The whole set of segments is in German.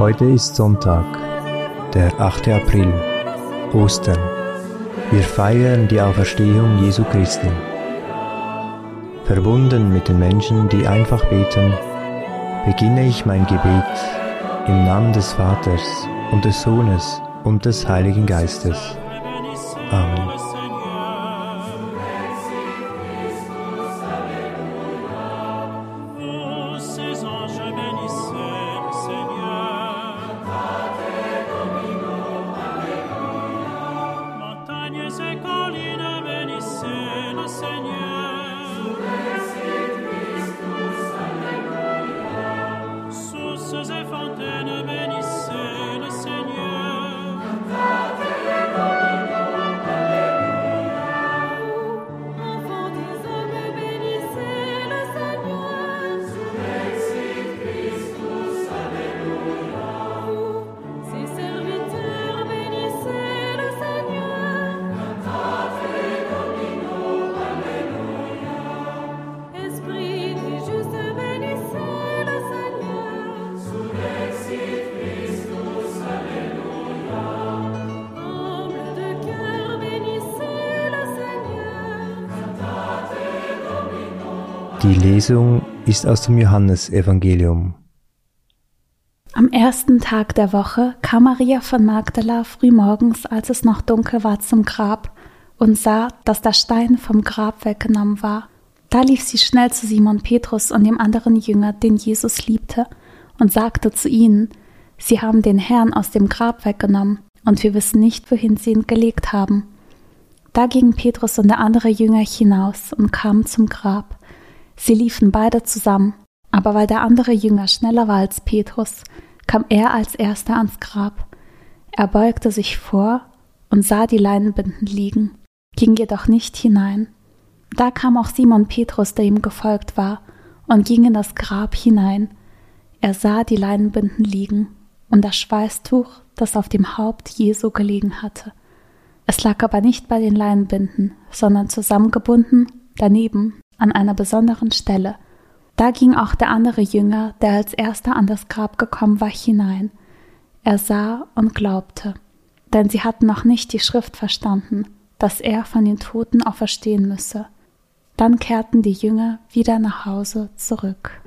Heute ist Sonntag, der 8. April, Ostern. Wir feiern die Auferstehung Jesu Christi. Verbunden mit den Menschen, die einfach beten, beginne ich mein Gebet im Namen des Vaters und des Sohnes und des Heiligen Geistes. Amen. ces collines bénissez le Seigneur. Die Lesung ist aus dem Johannesevangelium. Am ersten Tag der Woche kam Maria von Magdala frühmorgens, als es noch dunkel war, zum Grab und sah, dass der Stein vom Grab weggenommen war. Da lief sie schnell zu Simon Petrus und dem anderen Jünger, den Jesus liebte, und sagte zu ihnen, Sie haben den Herrn aus dem Grab weggenommen, und wir wissen nicht, wohin sie ihn gelegt haben. Da gingen Petrus und der andere Jünger hinaus und kamen zum Grab. Sie liefen beide zusammen, aber weil der andere Jünger schneller war als Petrus, kam er als erster ans Grab. Er beugte sich vor und sah die Leinenbinden liegen, ging jedoch nicht hinein. Da kam auch Simon Petrus, der ihm gefolgt war, und ging in das Grab hinein. Er sah die Leinenbinden liegen und das Schweißtuch, das auf dem Haupt Jesu gelegen hatte. Es lag aber nicht bei den Leinenbinden, sondern zusammengebunden daneben an einer besonderen Stelle. Da ging auch der andere Jünger, der als erster an das Grab gekommen war, hinein. Er sah und glaubte, denn sie hatten noch nicht die Schrift verstanden, dass er von den Toten auferstehen müsse. Dann kehrten die Jünger wieder nach Hause zurück.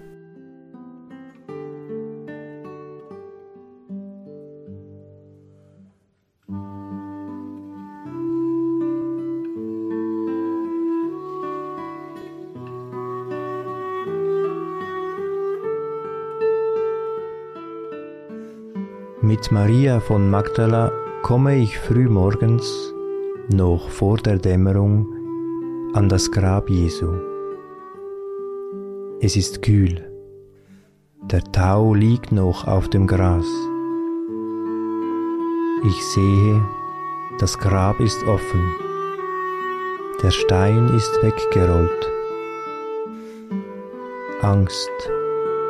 Mit Maria von Magdala komme ich früh morgens, noch vor der Dämmerung, an das Grab Jesu. Es ist kühl. Der Tau liegt noch auf dem Gras. Ich sehe, das Grab ist offen. Der Stein ist weggerollt. Angst,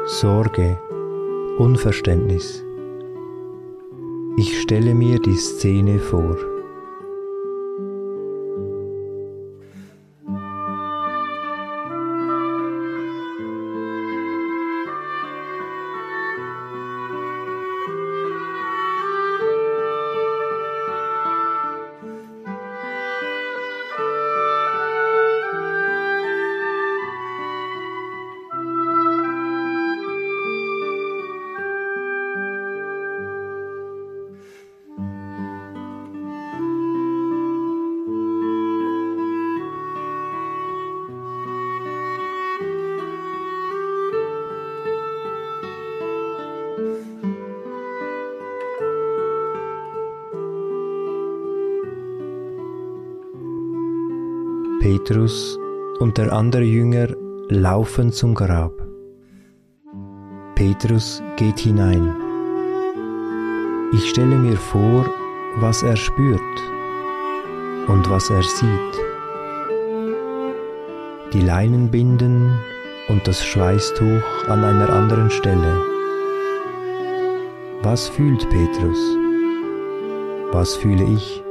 Sorge, Unverständnis. Ich stelle mir die Szene vor. Petrus und der andere Jünger laufen zum Grab. Petrus geht hinein. Ich stelle mir vor, was er spürt und was er sieht. Die Leinenbinden und das Schweißtuch an einer anderen Stelle. Was fühlt Petrus? Was fühle ich?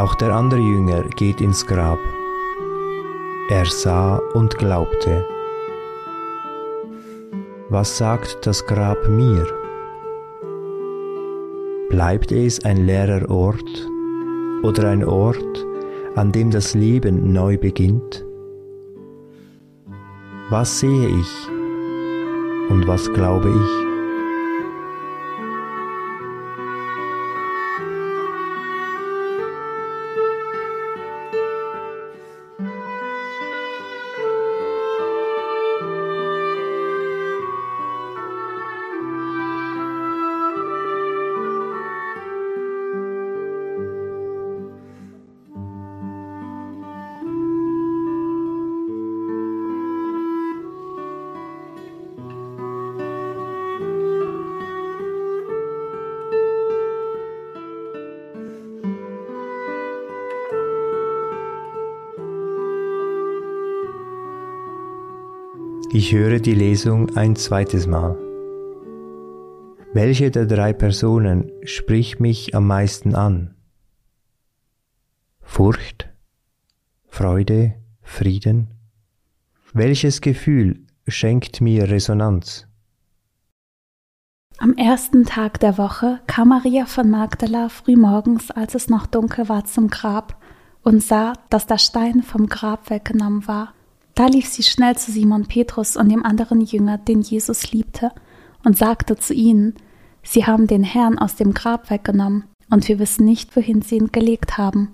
Auch der andere Jünger geht ins Grab. Er sah und glaubte. Was sagt das Grab mir? Bleibt es ein leerer Ort oder ein Ort, an dem das Leben neu beginnt? Was sehe ich und was glaube ich? Ich höre die Lesung ein zweites Mal. Welche der drei Personen spricht mich am meisten an? Furcht, Freude, Frieden? Welches Gefühl schenkt mir Resonanz? Am ersten Tag der Woche kam Maria von Magdala frühmorgens, als es noch dunkel war, zum Grab und sah, dass der Stein vom Grab weggenommen war. Da lief sie schnell zu Simon Petrus und dem anderen Jünger, den Jesus liebte, und sagte zu ihnen, Sie haben den Herrn aus dem Grab weggenommen, und wir wissen nicht, wohin sie ihn gelegt haben.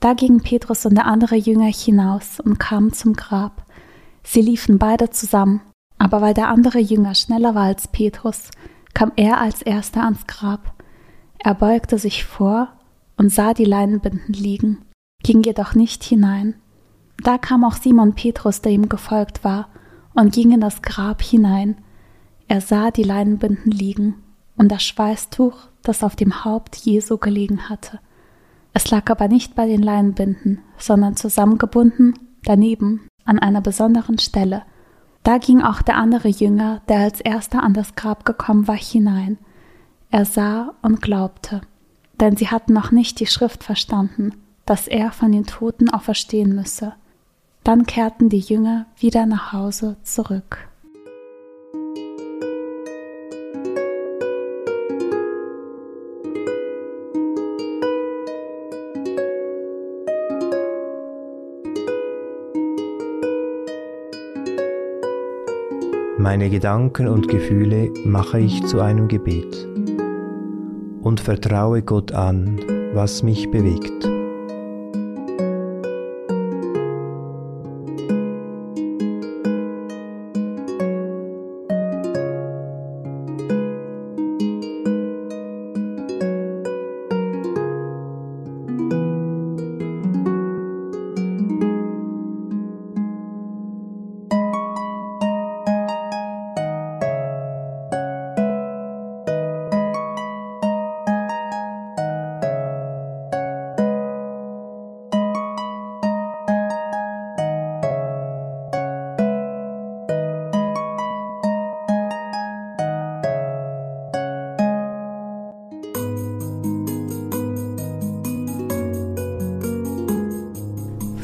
Da gingen Petrus und der andere Jünger hinaus und kamen zum Grab. Sie liefen beide zusammen, aber weil der andere Jünger schneller war als Petrus, kam er als erster ans Grab. Er beugte sich vor und sah die Leinenbinden liegen, ging jedoch nicht hinein. Da kam auch Simon Petrus, der ihm gefolgt war, und ging in das Grab hinein. Er sah die Leinenbinden liegen und das Schweißtuch, das auf dem Haupt Jesu gelegen hatte. Es lag aber nicht bei den Leinenbinden, sondern zusammengebunden daneben an einer besonderen Stelle. Da ging auch der andere Jünger, der als erster an das Grab gekommen war, hinein. Er sah und glaubte, denn sie hatten noch nicht die Schrift verstanden, dass er von den Toten auferstehen müsse. Dann kehrten die Jünger wieder nach Hause zurück. Meine Gedanken und Gefühle mache ich zu einem Gebet und vertraue Gott an, was mich bewegt.